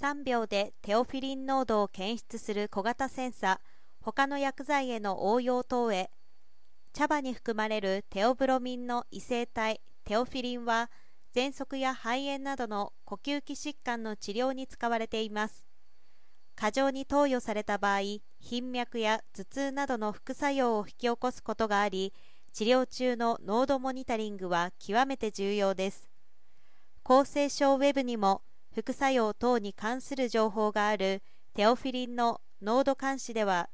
3秒でテオフィリン濃度を検出する小型センサ他の薬剤への応用等へ茶葉に含まれるテオブロミンの異性体テオフィリンは喘息や肺炎などの呼吸器疾患の治療に使われています。過剰に投与された場合頻脈や頭痛などの副作用を引き起こすことがあり治療中の濃度モニタリングは極めて重要です。厚生省ウェブにも副作用等に関する情報があるテオフィリンの濃度監視では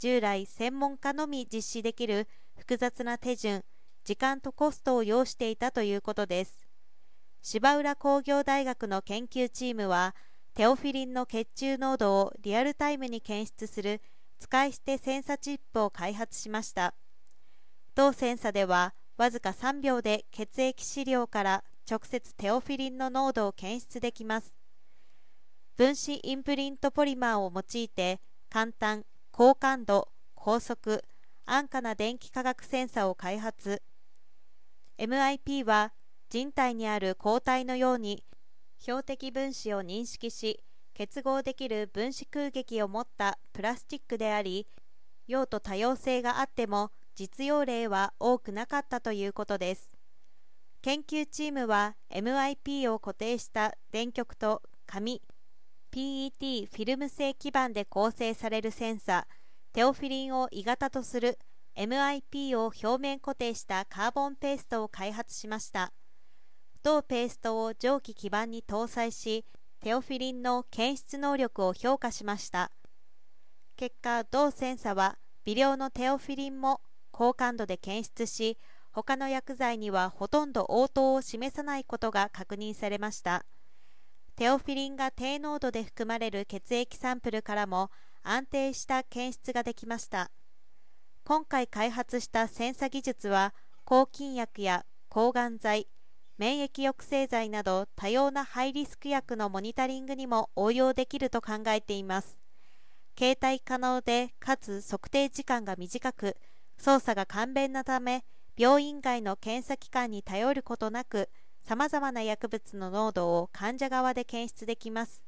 従来専門家のみ実施できる複雑な手順時間とコストを要していたということです。芝浦工業大学の研究チームはテオフィリンの血中濃度をリアルタイムに検出する使い捨てセンサチップを開発しました。同センサではわずか3秒で血液資料から直接テオフィリンの濃度を検出できます。分子インプリントポリマーを用いて簡単高感度高速安価な電気化学センサを開発。MIP は人体にある抗体のように標的分子を認識し結合できる分子空撃を持ったプラスチックであり用途多様性があっても実用例は多くなかったということです。研究チームは MIP を固定した電極と紙 PET フィルム製基板で構成されるセンサテオフィリンを鋳型とする MIP を表面固定したカーボンペーストを開発しました。同ペーストを蒸気基板に搭載しテオフィリンの検出能力を評価しました。結果同センサは微量のテオフィリンも高感度で検出し他の薬剤にはほとんど応答を示さないことが確認されました。テオフィリンが低濃度で含まれる血液サンプルからも安定した検出ができました。今回開発したセンサ技術は抗菌薬や抗がん剤免疫抑制剤など多様なハイリスク薬のモニタリングにも応用できると考えています。携帯可能でかつ測定時間が短く操作が簡便なため病院外の検査機関に頼ることなくさまざまな薬物の濃度を患者側で検出できます。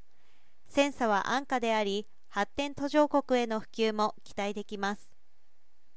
センサは安価であり発展途上国への普及も期待できます。